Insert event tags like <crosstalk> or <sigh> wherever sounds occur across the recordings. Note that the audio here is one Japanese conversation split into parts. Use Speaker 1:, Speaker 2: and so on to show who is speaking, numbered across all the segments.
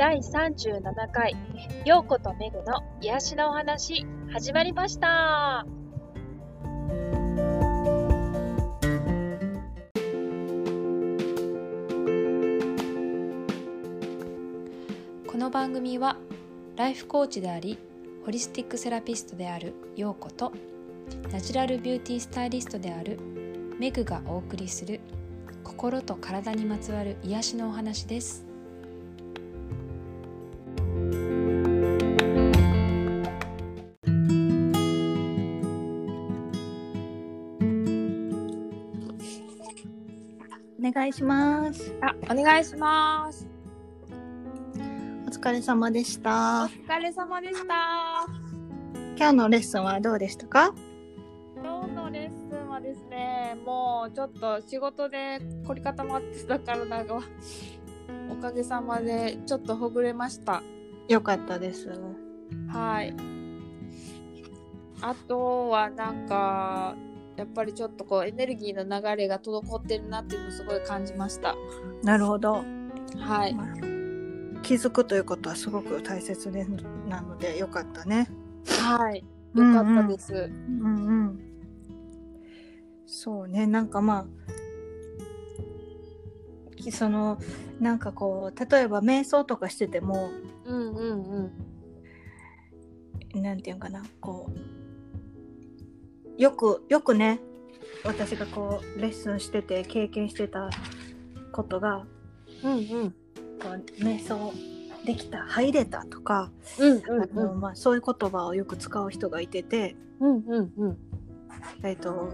Speaker 1: 第37回、ようことめぐの癒しのお話、始まりました。
Speaker 2: この番組はライフコーチでありホリスティックセラピストである陽子とナチュラルビューティースタイリストであるメグがお送りする心と体にまつわる癒しのお話です
Speaker 3: 願いします。
Speaker 1: あ、お願いします。
Speaker 3: お疲れ様でした。
Speaker 1: お疲れ様でした。
Speaker 3: 今日のレッスンはどうでしたか？
Speaker 1: 今日のレッスンはですね、もうちょっと仕事で凝り固まってた体が、おかげさまでちょっとほぐれました。
Speaker 3: よかったです。
Speaker 1: はい。あとはなんか、やっぱりちょっとこうエネルギーの流れが滞ってるなっていうのをすごい感じました。
Speaker 3: なるほど。
Speaker 1: はい。
Speaker 3: まあ気づくということはすごく大切でなのでよかったね。
Speaker 1: はい。よかったです。
Speaker 3: うんうん。そうね、なんかまあ、きその、なんかこう、例えば瞑想とかしてても、
Speaker 1: うんうんうん。
Speaker 3: なんていうのかな、こう、よく、よくね、私がこう、レッスンしてて経験してたことが、
Speaker 1: うんうん。
Speaker 3: こう瞑想できた入れたとか、まあ、そういう言葉をよく使う人がいてて、
Speaker 1: うんうんうん。
Speaker 3: えっと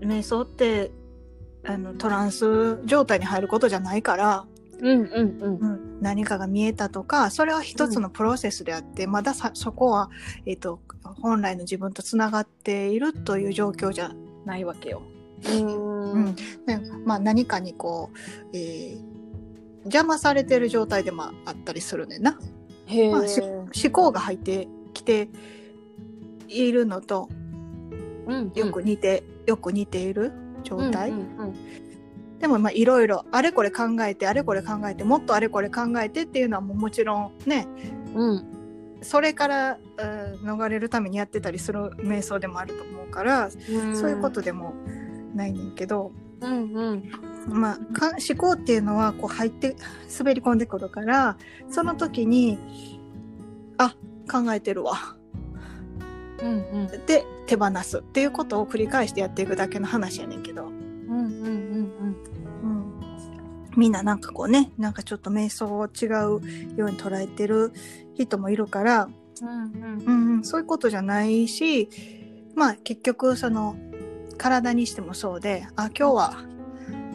Speaker 3: 瞑想ってあのトランス状態に入ることじゃないから、
Speaker 1: うんうんうん。
Speaker 3: うん、何かが見えたとかそれは一つのプロセスであって、まださそこは、えっと本来の自分とつながっているという状況じゃないわけよ。
Speaker 1: うん
Speaker 3: うんねまあ、何かにこう、えー邪魔されてる状態でもあったりするねんな。
Speaker 1: へえ。
Speaker 3: まあし思考が入ってきているのと
Speaker 1: うん
Speaker 3: よく似て、よく似ている状態、
Speaker 1: うんうん
Speaker 3: でもまあいろいろあれこれ考えてあれこれ考えてもっとあれこれ考えてっていうのはもちろんね
Speaker 1: うん。うん
Speaker 3: それから、うん逃れるためにやってたりする瞑想でもあると思うから、そういうことでもないねんけど、
Speaker 1: うんうん。
Speaker 3: まあ、か思考っていうのはこう入って滑り込んでくるからその時にあ考えてるわ
Speaker 1: うんうん。
Speaker 3: で手放すっていうことを繰り返してやっていくだけの話やねんけど、
Speaker 1: うんうんうん
Speaker 3: うん、みんななんかこうねなんかちょっと瞑想を違うように捉えてる人もいるから、
Speaker 1: うん。うん
Speaker 3: うんうん、そういうことじゃないしまあ結局その体にしてもそうであ今日は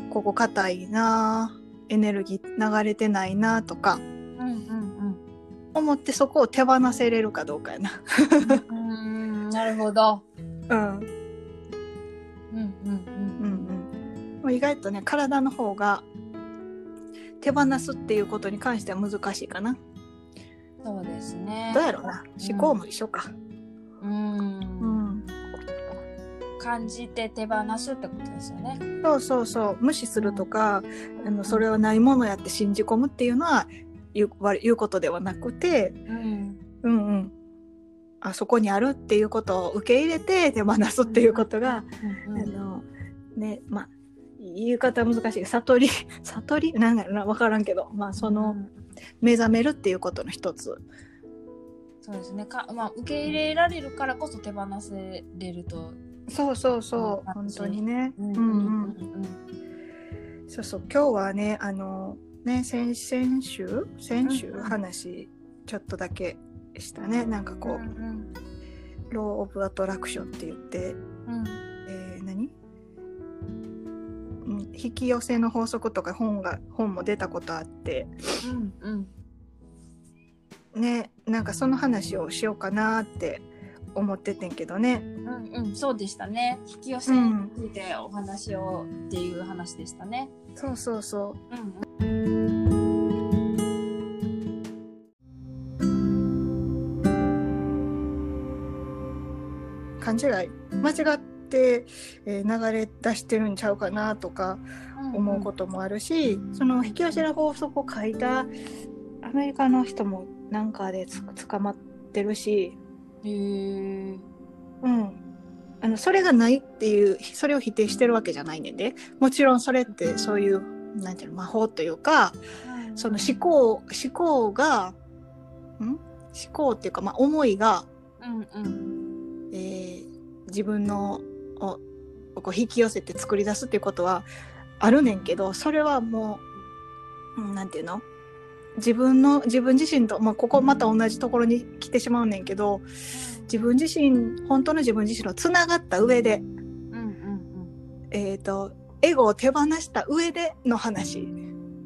Speaker 3: ここ硬いなエネルギー流れてないなとか
Speaker 1: うんうん
Speaker 3: 思ってそこを手放せれるかどうかやな。
Speaker 1: うん。うん。なるほど。
Speaker 3: うん
Speaker 1: うんうん
Speaker 3: うんうん、意外とね体の方が手放すっていうことに関しては難しいかな。
Speaker 1: そうですね。
Speaker 3: どうやろうな思考も一緒か。
Speaker 1: うん。
Speaker 3: うん、
Speaker 1: 感じて手放すってことですよね。
Speaker 3: そうそうそう無視するとかあのそれはないものやって信じ込むっていうのは言うわ言うことではなくて、
Speaker 1: うん。
Speaker 3: うんうん、あそこにあるっていうことを受け入れて手放すっていうことが、
Speaker 1: うん
Speaker 3: あのねまあ言い方は難しい。悟り <laughs> 悟り？なんだろうな。分からんけど。まあその目覚めるっていうことの一つ。
Speaker 1: そうですね。かまあ受け入れられるからこそ手放せれると。
Speaker 3: そうそうそう。
Speaker 1: うん
Speaker 3: 本当にね。
Speaker 1: うん
Speaker 3: うんうんそうそう今日はねあのね先先週先週
Speaker 1: うんうん。
Speaker 3: 話ちょっとだけしたねなんかこう、
Speaker 1: うん
Speaker 3: ロー・オブ・アトラクションって言って、
Speaker 1: うん
Speaker 3: うん引き寄せの法則とか本が本も出たことあって。
Speaker 1: うんうん。
Speaker 3: ねなんかその話をしようかなって思っててんけどね。
Speaker 1: うんうん。そうでしたね。引き寄せについてお話をっていう話でしたね。
Speaker 3: そうそうそ
Speaker 1: う。ん
Speaker 3: う勘違い？間違って、えー流れ出してるんちゃうかなとか
Speaker 1: うん
Speaker 3: 思うこともあるし、その引き寄せの法則を書いたアメリカの人もなんかでつ捕まってるし、
Speaker 1: へえ。
Speaker 3: うん。あの、それがないっていう、それを否定してるわけじゃないねんで。もちろんそれってそういう、なんていうの、魔法というか、その思考、思考が、ん？思考っていうか、まあ、思いが、
Speaker 1: うんうん。
Speaker 3: えー自分のをこう引き寄せて作り出すっていうことはあるねんけどそれはもう、うん、なんていうの？自分の自分自身と、まあ、ここまた同じところに来てしまうねんけど自分自身本当の自分自身とつながった上で、
Speaker 1: うんうん
Speaker 3: えー、とエゴを手放した上での話
Speaker 1: うん。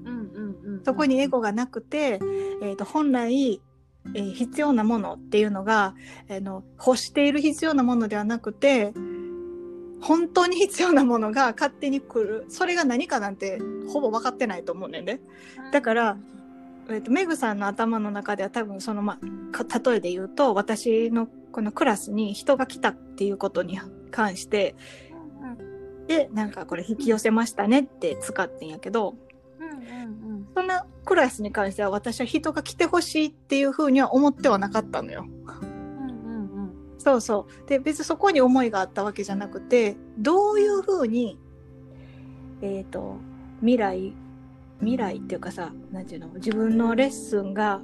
Speaker 1: うんうんうん。
Speaker 3: そこにエゴがなくて、えー、と本来、えー必要なものっていうのが、あの欲している必要なものではなくて本当に必要なものが勝手に来るそれが何かなんてほぼ分かってないと思うねんで、だからえー、とメグさんの頭の中では多分そのま例えで言うと私のこのクラスに人が来たっていうことに関してでなんかこれ引き寄せましたねって使ってんやけど。そんなクラスに関しては私は人が来てほしいっていうふうには思ってはなかったのよ。そうそう。で、別にそこに思いがあったわけじゃなくて、どういうふうに、えっ、と、未来、未来っていうかさ、なんていうの、自分のレッスンが、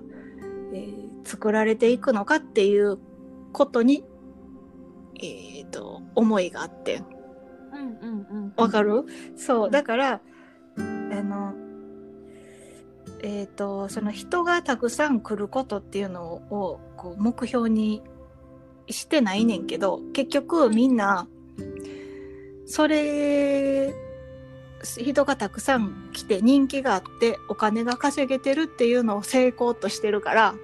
Speaker 3: えー作られていくのかっていうことに、えっ、と、思いがあって。
Speaker 1: うんうんうん。
Speaker 3: わかる？そう。だから、あの、えっ、と、その人がたくさん来ることっていうのを、こう、目標にしてないねんけど、結局みんな、それ、人がたくさん来て人気があってお金が稼げてるっていうのを成功としてるから、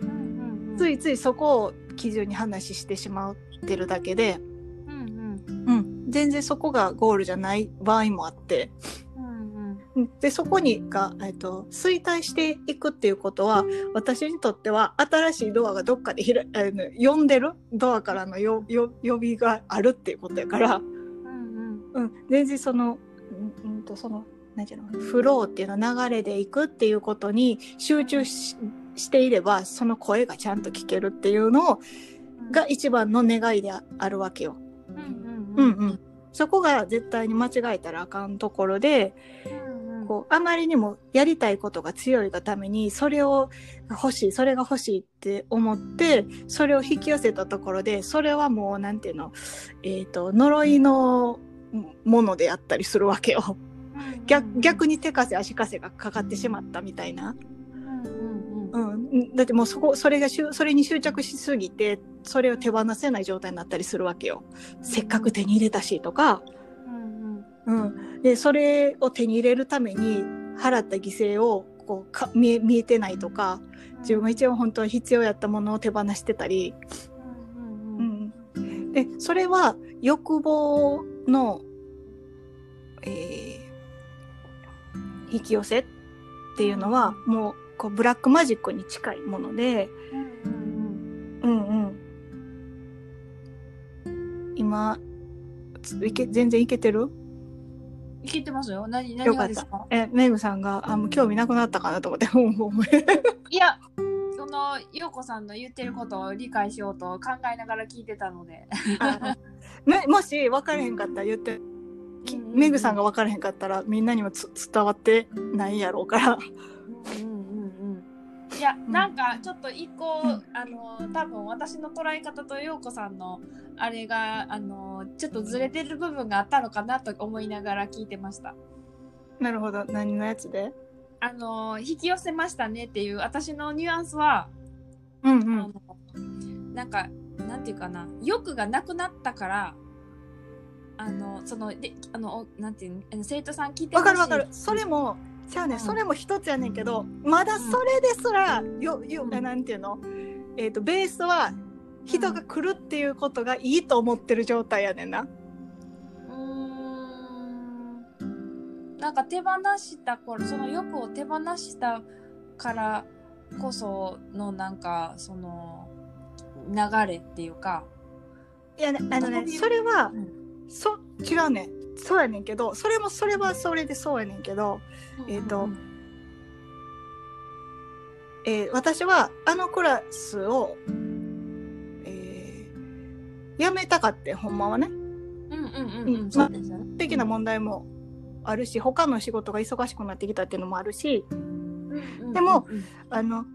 Speaker 1: うんうんうん。
Speaker 3: ついついそこを基準に話してしまってるだけで、
Speaker 1: うんうん。
Speaker 3: うん、全然そこがゴールじゃない場合もあって、でそこにが、えっと、衰退していくっていうことは私にとっては新しいドアがどっかでひらあの呼んでるドアからのよよ呼びがあるっていうことやから、
Speaker 1: うんうん。
Speaker 3: うん、全然その,、うんうん、とそのなんていうのフローっていうの流れでいくっていうことに集中ししていればその声がちゃんと聞けるっていうのが一番の願いでああるわけよ。
Speaker 1: うん
Speaker 3: うんうん、そこが絶対に間違えたらあかんところで、
Speaker 1: うんうん。
Speaker 3: こうあまりにもやりたいことが強いがためにそれを欲しいそれが欲しいって思ってそれを引き寄せたところでそれはもうなんていうの、えー、と呪いのものであったりするわけよ。逆逆に手風足風がかかってしまったみたいな、
Speaker 1: うん。
Speaker 3: だってもうそこそれがしゅそれに執着しすぎてそれを手放せない状態になったりするわけよ。せっかく手に入れたしとか、
Speaker 1: うん。
Speaker 3: でそれを手に入れるために払った犠牲をこうか見え見えてないとか自分が一番本当に必要やったものを手放してたり、
Speaker 1: うん
Speaker 3: でそれは欲望の、えー引き寄せっていうのはもうこうブラックマジックに近いもので、
Speaker 1: うんうん。
Speaker 3: 今ついけ全然いけてる？
Speaker 1: いけてますよ。何
Speaker 3: よ
Speaker 1: 何がですか？
Speaker 3: えメグさんがあもう興味なくなったかなと思って
Speaker 1: いや、その陽子さんの言ってることを理解しようと考えながら聞いてたので。
Speaker 3: もし分からへんかったら言って、メグさんが分からへんかったらみんなにもつ伝わってないやろうから。
Speaker 1: うんうん。いや、
Speaker 3: ん
Speaker 1: なんかちょっと一個、
Speaker 3: うん
Speaker 1: あの多分私の捉え方と陽子さんのあれがあのちょっとずれてる部分があったのかなと思いながら聞いてました。
Speaker 3: なるほど。何のやつで？
Speaker 1: あの引き寄せましたねっていう私のニュアンスは、
Speaker 3: うんう
Speaker 1: あの
Speaker 3: ん。
Speaker 1: なんかなんていうかな欲がなくなったからあのそのであのおなんていうの？生徒さん聞いて
Speaker 3: 分かる分かるそれも、じゃあね、
Speaker 1: うん。
Speaker 3: それも一つやねんけど、まだそれですら、よ、よ、
Speaker 1: うん。
Speaker 3: なんていうの？えっ、と、ベースは、人が来るっていうことがいいと思ってる状態やねんな。
Speaker 1: うーん。なんか手放した頃その欲を手放したからこそのなんかその流れっていうか、
Speaker 3: いやね、あのね、それは
Speaker 1: う、ん。
Speaker 3: そ、違うね。そうやねんけど、それもそれはそれでそうやねんけど、えーとえー私はあのクラスを、えー辞めたかってほんまはね。
Speaker 1: うんうんうん。
Speaker 3: うん
Speaker 1: うんそうですよね。
Speaker 3: 的な問題もあるし他の仕事が忙しくなってきたっていうのもあるしでもあの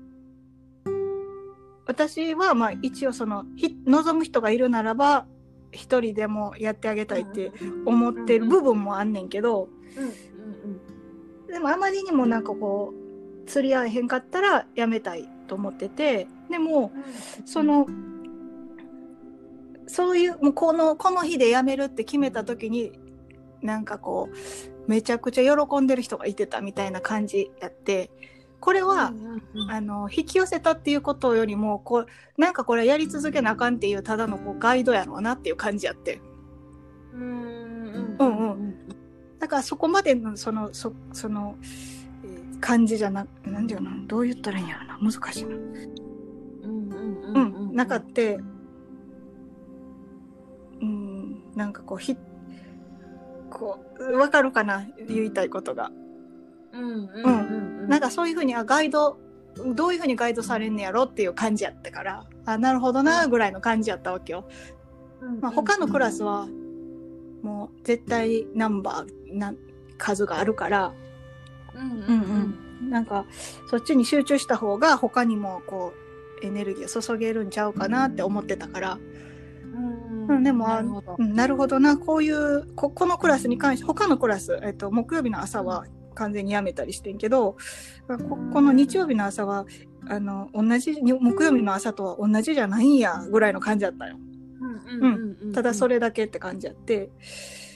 Speaker 3: 私はまあ一応そのひ望む人がいるならば一人でもやってあげたいって思ってる部分もあんねんけどでもあまりにもなんかこう釣り合えへんかったらやめたいと思っててでも
Speaker 1: うん
Speaker 3: そのそういうもうこのこの日で辞めるって決めた時になんかこうめちゃくちゃ喜んでる人がいてたみたいな感じやってこれは、
Speaker 1: うんうんうん。
Speaker 3: あの引き寄せたっていうことよりもこうなんかこれやり続けなあかんっていうただのこうガイドやろうなっていう感じやって。
Speaker 1: うんうん
Speaker 3: うん
Speaker 1: うん
Speaker 3: だからそこまでのそのそその、えー感じじゃななんていうのどう言ったらいいんやろな。難しいな。
Speaker 1: うんうん
Speaker 3: う
Speaker 1: うん
Speaker 3: ん、なかって、うん、なんかこうひこうわかるかな言いたいことが。
Speaker 1: うんうんうんうん
Speaker 3: なんかそういうふうにあガイドどういうふうにガイドされんねやろっていう感じやったからあなるほどなぐらいの感じやったわけよ。まあ、他のクラスはもう絶対ナンバーな数があるから
Speaker 1: うんうん
Speaker 3: うん。なんかそっちに集中した方が他にもこうエネルギーを注げるんちゃうかなって思ってたから。
Speaker 1: うん
Speaker 3: うん、でもあ
Speaker 1: なるほど。
Speaker 3: うんなるほどな。こういうここのクラスに関して他のクラス、えっと、木曜日の朝は完全にやめたりしてんけどここの日曜日の朝はあの同じに木曜日の朝とは同じじゃないんやぐらいの感じだったよ。
Speaker 1: うんうんうん
Speaker 3: ただそれだけって感じやって。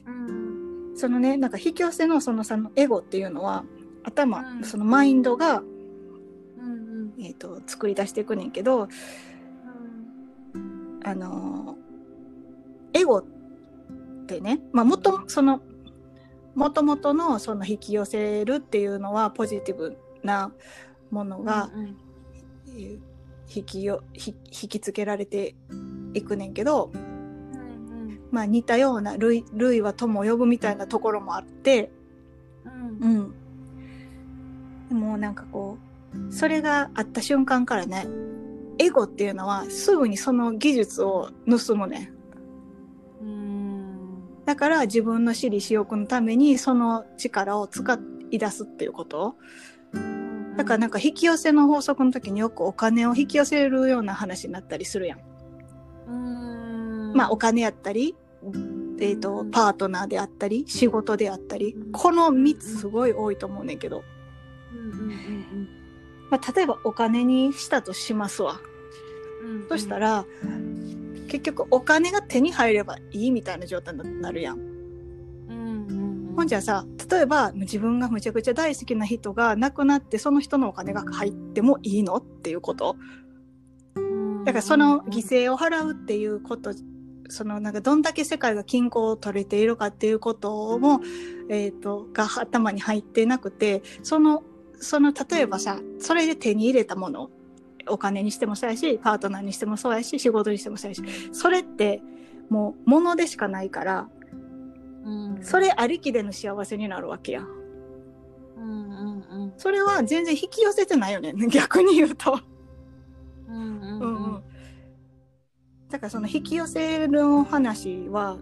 Speaker 1: うん。
Speaker 3: そのねなんか引き寄せのそのさのエゴっていうのは頭、
Speaker 1: うん。
Speaker 3: そのマインドが、
Speaker 1: うん
Speaker 3: えっと作り出していくねんけど
Speaker 1: うん。
Speaker 3: あのーエゴってね、まあ、もとそのもともとのその引き寄せるっていうのはポジティブなものが、引きよひ引きつけられていくねんけど、
Speaker 1: うん。
Speaker 3: まあ、似たような類類は友を呼ぶみたいなところもあって、
Speaker 1: うん。
Speaker 3: うん、でもなんかこうそれがあった瞬間からねエゴっていうのはすぐにその技術を盗むねん。
Speaker 1: うん
Speaker 3: だから自分の私利私欲のためにその力を使い出すっていうこと。だからなんか引き寄せの法則の時によくお金を引き寄せるような話になったりするやん。
Speaker 1: うん。
Speaker 3: まあお金やったり、えっ、と、パートナーであったり、仕事であったり、この3つすごい多いと思うねんけど、まあ例えばお金にしたとしますわ。
Speaker 1: うん。
Speaker 3: そしたら、結局お金が手に入ればいいみたいな状態になるやん。
Speaker 1: うんうん
Speaker 3: ほんじゃさ例えば自分がむちゃくちゃ大好きな人が亡くなってその人のお金が入ってもいいのっていうこと？だからその犠牲を払うっていうことそのなんかどんだけ世界が均衡を取れているかっていうことも、えー、とが頭に入ってなくてそのその例えばさそれで手に入れたものお金にしてもそうやしパートナーにしてもそうやし仕事にしてもそうやしそれってもう物でしかないから
Speaker 1: うん
Speaker 3: それありきでの幸せになるわけや。
Speaker 1: うんうんうん
Speaker 3: それは全然引き寄せてないよね <laughs> 逆に言うと。
Speaker 1: うんうん
Speaker 3: だからその引き寄せの話は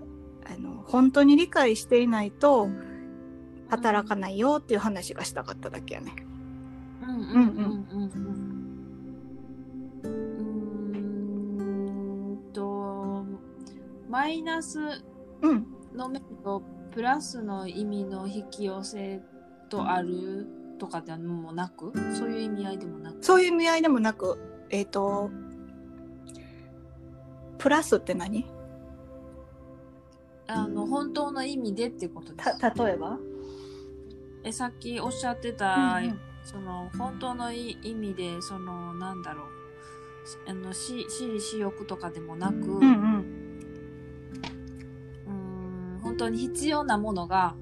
Speaker 3: あの本当に理解していないと働かないよっていう話がしたかっただけやね。
Speaker 1: うんうんうんうんうんマイナス
Speaker 3: うん。
Speaker 1: の面とプラスの意味の引き寄せとあるとかでもなく？そういう意味合いでもなく？
Speaker 3: そういう意味合いでもなく、えっ、と、プラスって何？
Speaker 1: あの本当の意味でってことです。
Speaker 3: た、例えば？
Speaker 1: えさっきおっしゃってた、
Speaker 3: うんうん。
Speaker 1: その本当のい意味でそのなんだろう。あのし私利私欲とかでもなく、
Speaker 3: うんうん。
Speaker 1: に必要なものが、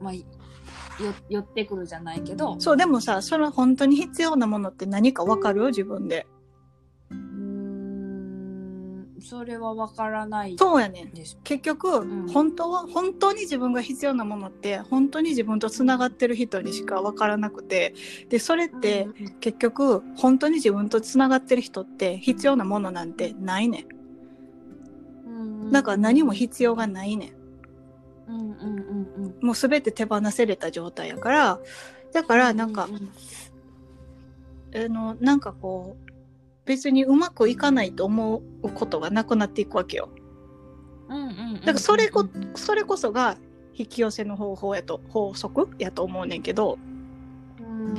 Speaker 1: まあ、よ寄ってくるじゃないけど。
Speaker 3: そう、でもさ、その本当に必要なものって何かわかる？自分で。
Speaker 1: うーんそれはわからない
Speaker 3: そうやね。結局、
Speaker 1: ん。
Speaker 3: 本当は本当に自分が必要なものって本当に自分とつながってる人にしか分からなくて。でそれって結局本当に自分とつながってる人って必要なものなんてないねんだから何も必要がないねん。
Speaker 1: うんうんうんうん。
Speaker 3: もう全て手放せれた状態やから。だからなんか、あのなんかこう別にうまくいかないと思うことがなくなっていくわけよ。
Speaker 1: うんうんうん
Speaker 3: だからそれこそれこそが引き寄せの方法やと法則やと思うねんけど。
Speaker 1: うん。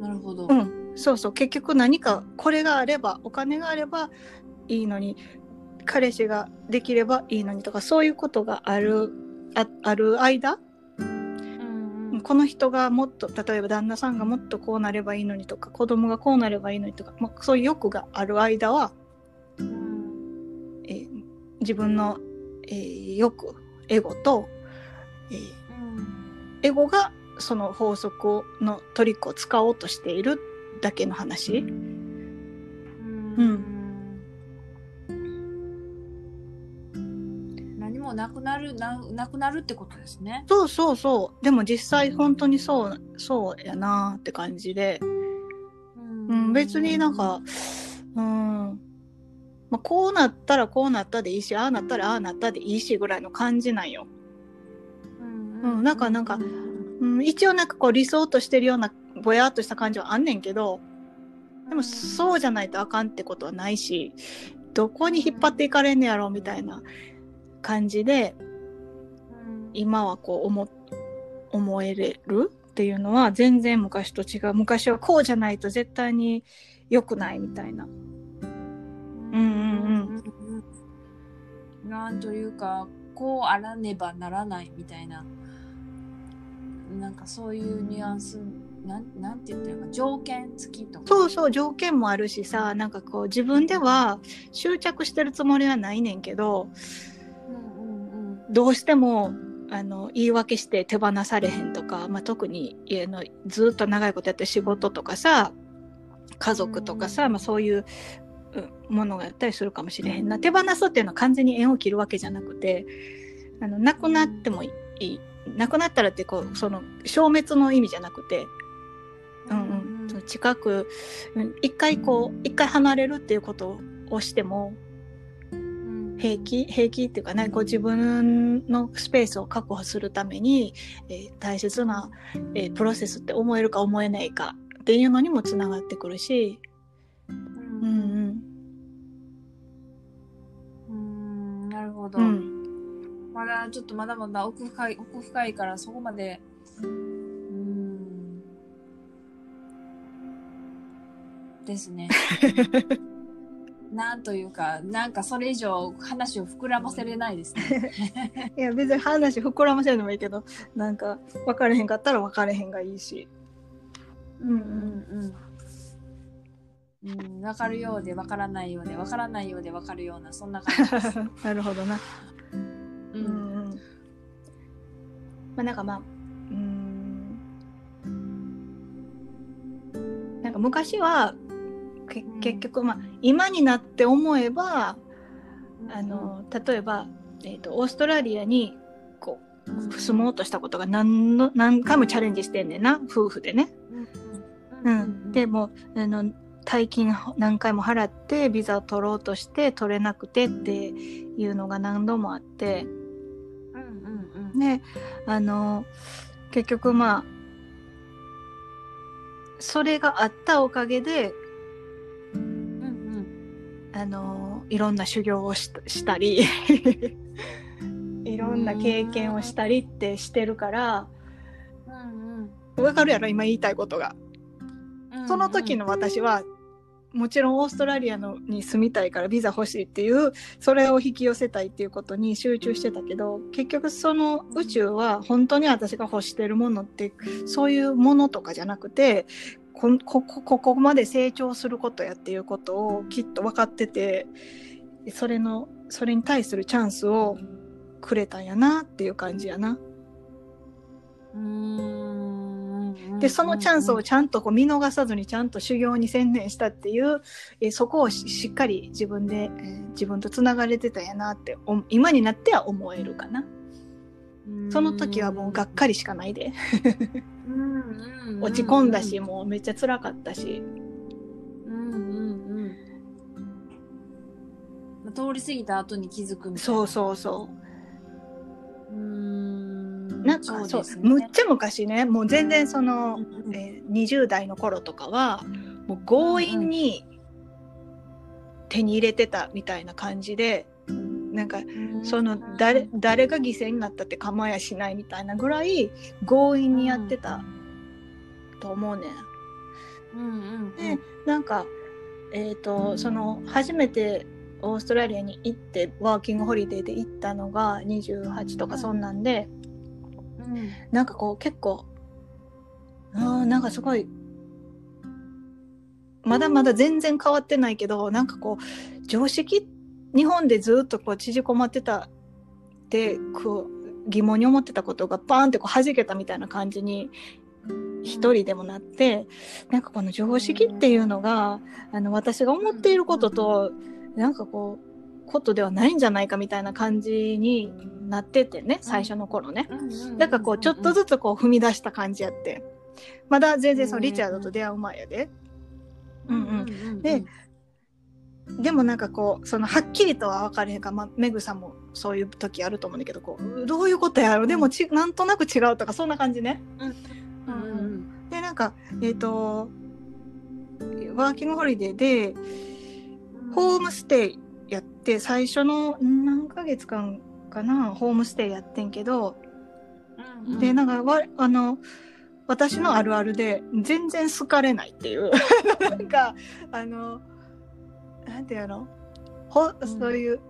Speaker 1: なるほど。
Speaker 3: うん。そうそう。結局何かこれがあればお金があればいいのに彼氏ができればいいのにとかそういうことがあるあある間
Speaker 1: うんうん。
Speaker 3: この人がもっと例えば旦那さんがもっとこうなればいいのにとか子供がこうなればいいのにとか、まあ、そういう欲がある間は、
Speaker 1: うん。
Speaker 3: えー自分の、えー欲エゴと、えーエゴがその法則をのトリックを使おうとしているだけの話。
Speaker 1: うん。何もなくなるななくなるってことですね。
Speaker 3: そうそうそう。でも実際本当にそう、そうやなって感じで。うん、別になんか、うん。まあ、こうなったらこうなったでいいし、ああなったらああなったでいいしぐらいの感じなんよ。うんなんかなんかうん、一応なんかこう理想としてるようなぼやっとした感じはあんねんけど、でもそうじゃないとあかんってことはないし、どこに引っ張っていかれんねやろみたいな感じで、今はこう思思えれるっていうのは全然昔と違う。昔はこうじゃないと絶対に良くないみたいな。
Speaker 1: うん。
Speaker 3: うん
Speaker 1: うんなん。というかこうあらねばならないみたいな。なんかそういうニュアンスなんなんて言ったらいいのか条件付きとか。
Speaker 3: そうそう条件もあるしさなんかこう自分では執着してるつもりはないねんけどどうしてもあの言い訳して手放されへんとか、まあ、特に家のずっと長いことやってる仕事とかさ家族とかさ、まあ、そういううんものがやったりするかもしれへんな。手放すっていうのは完全に縁を切るわけじゃなくてあのなくなってもいい。なくなったらってこうその消滅の意味じゃなくて、うんうん、近くうん一回こう一回離れるっていうことをしても
Speaker 1: うん
Speaker 3: 平気？平気っていうかねこう自分のスペースを確保するために、えー大切な、えープロセスって思えるか思えないかっていうのにもつながってくるし、
Speaker 1: う
Speaker 3: うんん。
Speaker 1: うんなるほど、まだちょっとまだまだ奥深い奥深いからそこまで。うん。ですね <laughs> なんというかなんかそれ以上話を膨らませれないですね <laughs>
Speaker 3: いや別に話膨らませるのもいいけどなんか分かれへんかったら分かれへんがいいし。うんうん
Speaker 1: うんうん、分かるようで分からないようで分からないようで分かるようなそんな感じです。<laughs>
Speaker 3: なるほどな。
Speaker 1: う
Speaker 3: うんんうん。まあなんかまあ、うーん。なんか昔は、結局まあ今になって思えば、あの例えば、えー、とオーストラリアにこう住もうとしたことが何の何回もチャレンジしてんねんな夫婦でね。うん、でもあの大金何回も払ってビザを取ろうとして取れなくてっていうのが何度もあって。
Speaker 1: うんうんうん。
Speaker 3: であの結局まあそれがあったおかげであのいろんな修行をししたり <laughs> いろんな経験をしたりってしてるから
Speaker 1: うん
Speaker 3: わかるやろ今言いたいことが。
Speaker 1: うん
Speaker 3: その時の私はもちろんオーストラリアのに住みたいからビザ欲しいっていうそれを引き寄せたいっていうことに集中してたけど結局その宇宙は本当に私が欲してるものってそういうものとかじゃなくてこここここまで成長することやっていうことをきっと分かっててそれのそれに対するチャンスをくれたんやなっていう感じやな。
Speaker 1: うんうん
Speaker 3: でそのチャンスをちゃんとこう見逃さずにちゃんと修行に専念したっていう、えーそこをししっかり自分で、えー自分とつながれてたんやなってお今になっては思えるかな。その時はもうがっかりしかないで落ち込んだし、もうめっちゃ辛かったし。
Speaker 1: うんうんうん。まあ通り過ぎた後に気づくみたいな。
Speaker 3: そうそうそう。
Speaker 1: ーん。
Speaker 3: う。なんかそう
Speaker 1: ね。
Speaker 3: むっちゃ昔ねもう全然その、
Speaker 1: うんうん
Speaker 3: えー20代の頃とかはもう強引に手に入れてたみたいな感じで、なんかその誰誰が犠牲になったって構やしないみたいなぐらい強引にやってたと思うねん。
Speaker 1: うんうんうん。
Speaker 3: でなんかえっ、とその初めてオーストラリアに行ってワーキングホリデーで行ったのが28とかそんなんで、
Speaker 1: うん。
Speaker 3: なんかこう結構あーなんかすごいまだまだ全然変わってないけどなんかこう常識日本でずっとこう縮こまってたってこう疑問に思ってたことがバーンってこう弾けたみたいな感じに一人でもなってなんかこの常識っていうのがあの私が思っていることとなんかこうことではないんじゃないかみたいな感じになっててね最初の頃ね。だからこうちょっとずつこう踏み出した感じやって。まだ全然そのリチャードと出会う前やで。うんうん。ででもなんかこうそのはっきりとは分かれへんか、まあ、メグさんもそういう時あると思うんだけどこうどういうことやろでもちなんとなく違うとかそんな感じね。
Speaker 1: うん。うん。
Speaker 3: でなんかえっ、とワーキングホリデーでホームステイやって最初の何ヶ月間かなホームステイやってんけど、
Speaker 1: うん。
Speaker 3: でなんかわあの私のあるあるで全然好かれないっていう。<laughs> なんかあのなんていうの？ほ
Speaker 1: ん。
Speaker 3: そういう、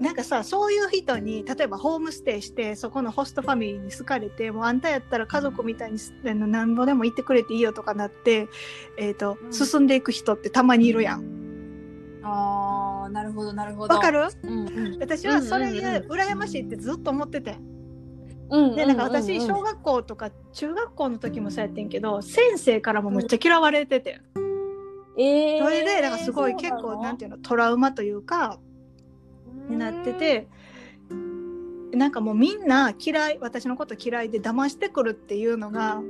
Speaker 3: なんかさそういう人に例えばホームステイしてそこのホストファミリーに好かれてもうあんたやったら家族みたいにすあのなんぼでも行ってくれていいよとかなって、えーと
Speaker 1: うん。
Speaker 3: 進んでいく人ってたまにいるやん。
Speaker 1: ああなるほどなるほど。
Speaker 3: わかる？
Speaker 1: うんうん。
Speaker 3: 私はそれで
Speaker 1: うん
Speaker 3: 羨ましいってずっと思ってて。
Speaker 1: うん
Speaker 3: でなんか私小学校とか中学校の時もそうやってんけど先生からもむっちゃ嫌われてて
Speaker 1: え
Speaker 3: それでなんかすごい結構なんていうのトラウマというかになっててなんかもうみんな嫌い私のこと嫌いで騙してくるっていうのが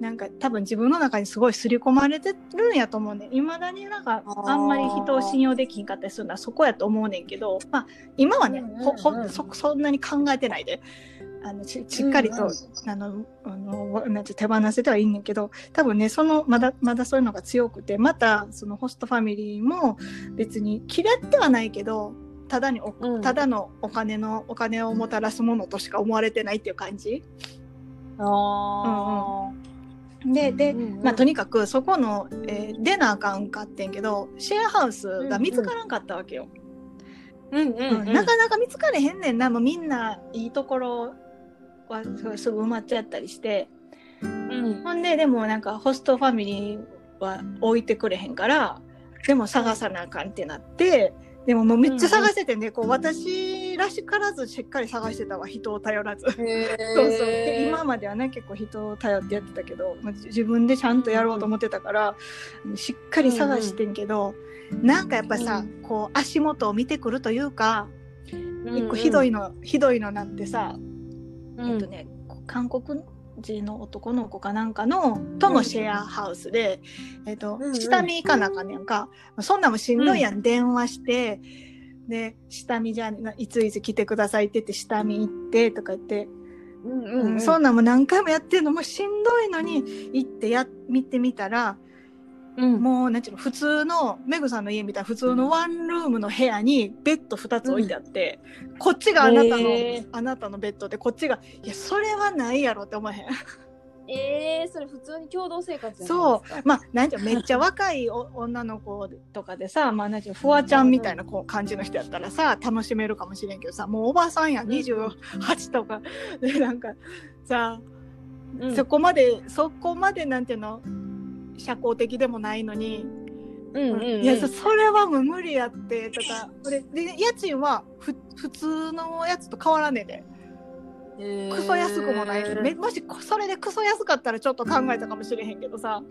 Speaker 3: なんか多分自分の中にすごい刷り込まれてるんやと思うね。いまだになんかあんまり人を信用できひんかったりするのはそこやと思うねんけど、まあ、今はね、ほほそそんなに考えてないであのししっかりと、
Speaker 1: うん。
Speaker 3: あのあのなんて手放せてはいいんだけど多分ねそのまだまだそういうのが強くてまたそのホストファミリーも別に嫌ってはないけどただにお、
Speaker 1: うん。
Speaker 3: ただのお金のお金をもたらすものとしか思われてないっていう感じ。
Speaker 1: あ
Speaker 3: でで、
Speaker 1: うんうん
Speaker 3: まあ、とにかくそこの、えー出なあかんかってんけどシェアハウスが見つからんかったわけよ、
Speaker 1: うんうん。
Speaker 3: うんなかなか見つかれへんねんな。もうみんないいところはすすぐ埋まっちゃったりして。
Speaker 1: うん。
Speaker 3: ほんででもなんかホストファミリーは置いてくれへんからでも探さなあかんってなってでももうめっちゃ探しててね、こう私らしからずしっかり探してたわ人を頼らず。<laughs> そうそう。で今まではね結構人を頼ってやってたけど、まあ、自分でちゃんとやろうと思ってたから、しっかり探してんけど、なんかやっぱさ、
Speaker 1: う
Speaker 3: こう足元を見てくるというか、
Speaker 1: うん
Speaker 3: 一個ひどいのひどいのなんてさ、
Speaker 1: うん
Speaker 3: えっとね韓国人の男の子かなんかのとのシェアハウスで、えっと
Speaker 1: うんうん。
Speaker 3: 下見行かなあかんねやんかそんなんもしんどいやん、電話してで下見じゃいついつ来てくださいって言って下見行ってとか言って。
Speaker 1: うん
Speaker 3: うんそんなんも何回もやってんのもうしんどいのに行ってや見てみたら
Speaker 1: うん。
Speaker 3: もうなんちゅうの普通のメグさんの家みたいな普通のワンルームの部屋にベッド2つ置いてあって、こっちがあなたの、
Speaker 1: へー。
Speaker 3: あなたのベッドでこっちがいやそれはないやろって思えへん。
Speaker 1: えー、それ普通に共同生活
Speaker 3: そう。まあなんちゅうめっちゃ若いお女の子とかでさまあなんちゅうフワちゃんみたいなこう感じの人やったらさ楽しめるかもしれんけどさもうおばさんや28とか。でなんかさ
Speaker 1: うん。
Speaker 3: そこまでそこまでなんていうの社交的でもないのに、
Speaker 1: うんうんうん。
Speaker 3: いやそそれはもう無理やって。とかでで家賃はふ普通のやつと変わらねえで。クソ安くもない。し、めもしそれでクソ安かったらちょっと考えたかもしれへんけどさ、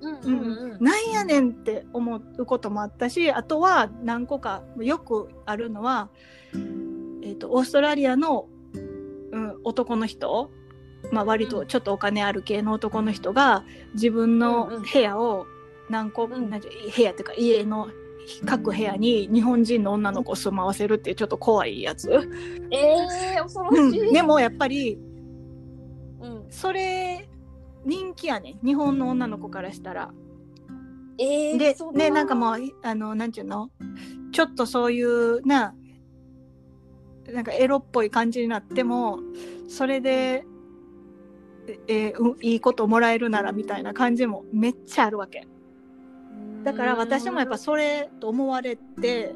Speaker 1: うんうんうん。
Speaker 3: なんやねんって思うこともあったしあとは何個かよくあるのは、えー、とオーストラリアの、うん、男の人、まあ、割とちょっとお金ある系の男の人が自分
Speaker 1: うん
Speaker 3: の
Speaker 1: うん。
Speaker 3: 部屋を何個、
Speaker 1: うん。
Speaker 3: 部屋っていうか家の各部屋に日本人の女の子を住まわせるっていうちょっと怖いやつ、
Speaker 1: えー、恐ろ
Speaker 3: うん。
Speaker 1: しい。
Speaker 3: でもやっぱり
Speaker 1: うん、
Speaker 3: それ人気やね。ん日本の女の子からしたら。
Speaker 1: えー、
Speaker 3: で
Speaker 1: そ
Speaker 3: ねなんかもうあのなんていうの？ちょっとそういうななんかエロっぽい感じになってもそれで、えーうんいいこともらえるならみたいな感じもめっちゃあるわけ。だから私もやっぱそれと思われて、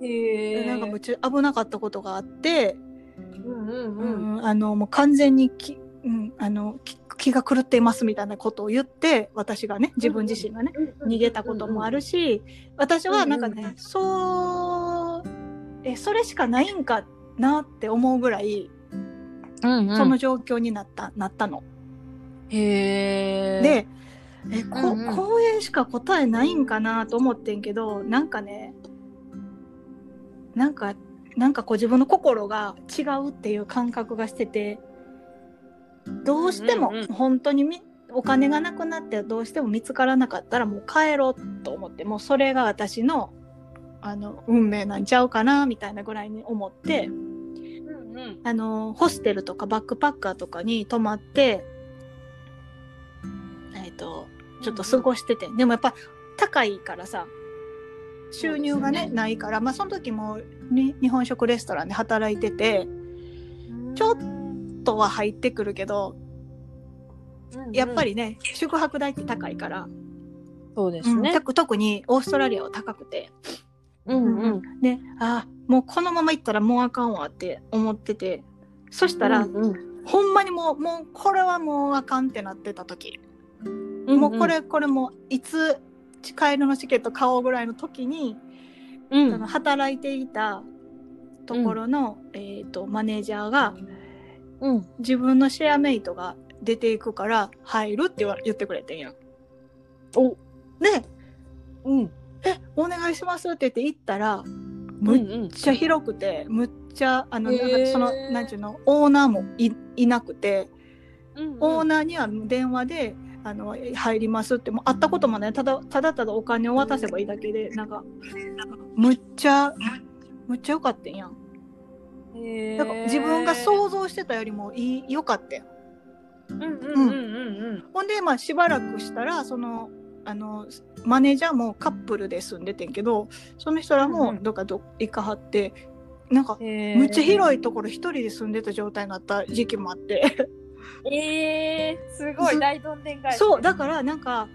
Speaker 1: へー
Speaker 3: なんかむちゃ危なかったことがあって、
Speaker 1: うんうん
Speaker 3: う
Speaker 1: うん
Speaker 3: んあのもう完全にき、うん、あのき気が狂っていますみたいなことを言って私がね自分自身がね、逃げたこともあるし、私はなんかね、そうえそれしかないんかなって思うぐらい、
Speaker 1: うんうん。
Speaker 3: その状況になったなったの。
Speaker 1: へー。
Speaker 3: でえこ、
Speaker 1: うんうん。
Speaker 3: 公園しか答えないんかなと思ってんけどなんかねなんかなんかこう自分の心が違うっていう感覚がしててどうしても本当にみお金がなくなってどうしても見つからなかったらもう帰ろうと思ってもうそれが私のあの運命なんちゃうかなみたいなぐらいに思って
Speaker 1: うんうん
Speaker 3: あのホステルとかバックパッカーとかに泊まってえっ、とちょっと過ごしてて、でもやっぱ高いからさ収入がね
Speaker 1: ね。
Speaker 3: ないからまあその時もに日本食レストランで働いててちょっとは入ってくるけどやっぱりね、宿泊代って高いから、
Speaker 1: そうですね。
Speaker 3: うん特特にオーストラリアは高くて、
Speaker 1: うんうん。
Speaker 3: であもうこのまま行ったらもうあかんわって思っててそしたら、
Speaker 1: うんうん
Speaker 3: ほんまにもうもうこれはもうあかんってなってた時、もうこ、れこれもういつ帰りのチケット買おうぐらいの時に、
Speaker 1: うん
Speaker 3: その働いていたところの、えー、とマネージャーが
Speaker 1: うん。
Speaker 3: 自分のシェアメイトが出ていくから入るって言わ言ってくれてんやん。
Speaker 1: お
Speaker 3: で
Speaker 1: うん。
Speaker 3: 「えお願いします」って言って行ったら
Speaker 1: うん
Speaker 3: むっ
Speaker 1: うん。
Speaker 3: ちゃ広くてむっちゃあのそのなんちゅうのオーナーもいいなくて。
Speaker 1: うん
Speaker 3: オーナーには電話であの入りますってもう会ったこともねただただただお金を渡せばいいだけでなんかむっちゃむっちゃ良かったんやん。
Speaker 1: へー。
Speaker 3: だから自分が想像してたよりもいい良かったん
Speaker 1: うんうんうん。うん。
Speaker 3: ほんでまあしばらくしたらそのあのマネージャーもカップルで住んでてんけどその人らもどっかど行かはってなんかむっちゃ広いところ一人で住んでた状態になった時期もあって。<laughs>
Speaker 1: えー、すごい大どんでん返し。
Speaker 3: そうだからなんか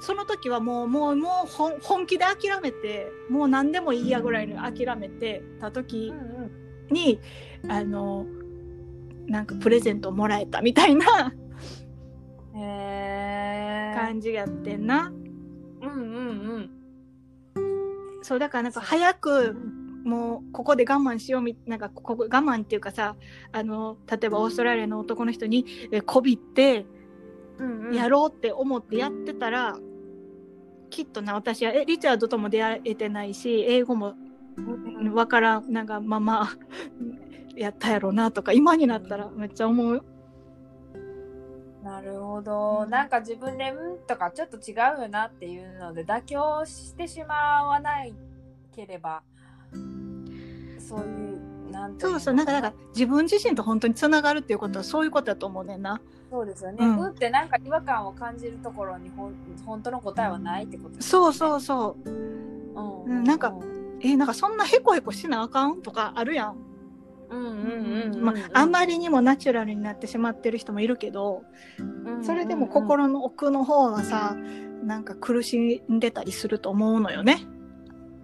Speaker 3: その時はもうもうもう本本気で諦めてもう何でもいいやぐらいに諦めてた時
Speaker 1: うんうん。
Speaker 3: に、あのなんかプレゼントをもらえたみたいな。
Speaker 1: へー
Speaker 3: 感じやってんな。
Speaker 1: うんうん
Speaker 3: そうだからなんか早くもうここで我慢しようみなんかここ我慢っていうかさあの例えばオーストラリアの男の人にえこびって
Speaker 1: うん。うんうん。
Speaker 3: やろうって思ってやってたら、きっとな私はえリチャードとも出会えてないし英語も
Speaker 1: うんうん。
Speaker 3: わからんなんかままやったやろなとか今になったらめっちゃ思う。
Speaker 1: なるほど。なんか自分で、うんとかちょっと違うよなっていうので妥協してしまわないければ、そういう、なん
Speaker 3: そうそうなんかなんか自分自身と本当につながるっていうことはそういうことだと思うねんな。
Speaker 1: そうですよね。
Speaker 3: うん
Speaker 1: うん、ってなんか違和感を感じるところにほん本当の答えはないってことです
Speaker 3: そう
Speaker 1: う。
Speaker 3: そうそう。
Speaker 1: うん
Speaker 3: うんなんかえなんかそんなヘコヘコしなあかんとかあるやん。あ、あんまりにもナチュラルになってしまってる人もいるけどそれでも心の奥の方はさなんか苦しんでたりすると思うのよね。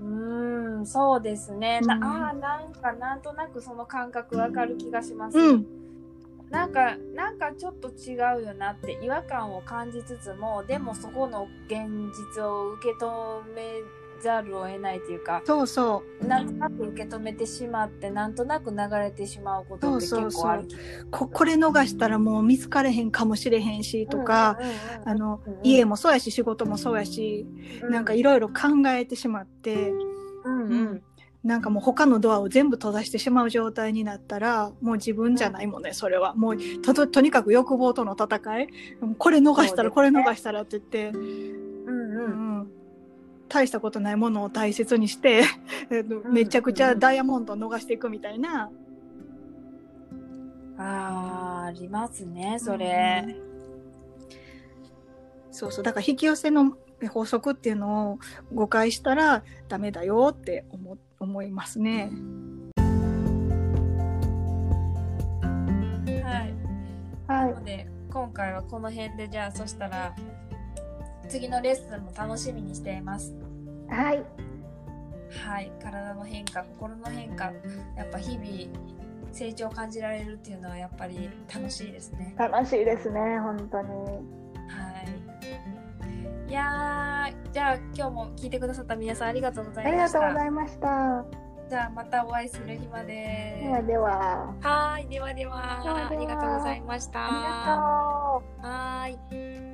Speaker 1: うん、そうですね。な
Speaker 3: うん
Speaker 1: ああ、なんかなんとなくその感覚わかる気がします。
Speaker 3: うん
Speaker 1: なんか、なんかちょっと違うよなって違和感を感じつつも、でもそこの現実を受け止めざるを得ないというか
Speaker 3: そうそ
Speaker 1: なんとなく受け止めてしまってなんとなく流れてしまうことって結構ある
Speaker 3: うここれ逃したらもう見つかれへんかもしれへんしとか、家もそうやし仕事もそうやし、なんかいろいろ考えてしまって、
Speaker 1: うんうん。
Speaker 3: なんかもう他のドアを全部閉ざしてしまう状態になったらもう自分じゃないもんねそれは。もうとととにかく欲望との戦い。これ逃したらこれ逃したらって言って、
Speaker 1: うん
Speaker 3: う
Speaker 1: うん
Speaker 3: ん大したことないものを大切にして <laughs> えっとめちゃくちゃダイヤモンドを逃していくみたいな。
Speaker 1: あーありますねそれ、
Speaker 3: そうそう。だから引き寄せの法則っていうのを誤解したらダメだよって思思いますね。
Speaker 1: はい。
Speaker 3: は
Speaker 1: なので今回はこの辺でじゃあそしたら次のレッスンも楽しみにしています。
Speaker 3: はい。
Speaker 1: はい。体の変化心の変化やっぱ日々成長を感じられるっていうのはやっぱり楽しいですね。
Speaker 3: 楽しいですね、本当に。
Speaker 1: はい。いやーじゃあ今日も聞いてくださった皆さんありがとうござい
Speaker 3: ありがとう
Speaker 1: ました
Speaker 3: ございました。
Speaker 1: じゃあまたお会いする日まで。
Speaker 3: ではでは。
Speaker 1: はーい。
Speaker 3: ではでは。
Speaker 1: ありがとうございました。
Speaker 3: ありがとう。
Speaker 1: はーい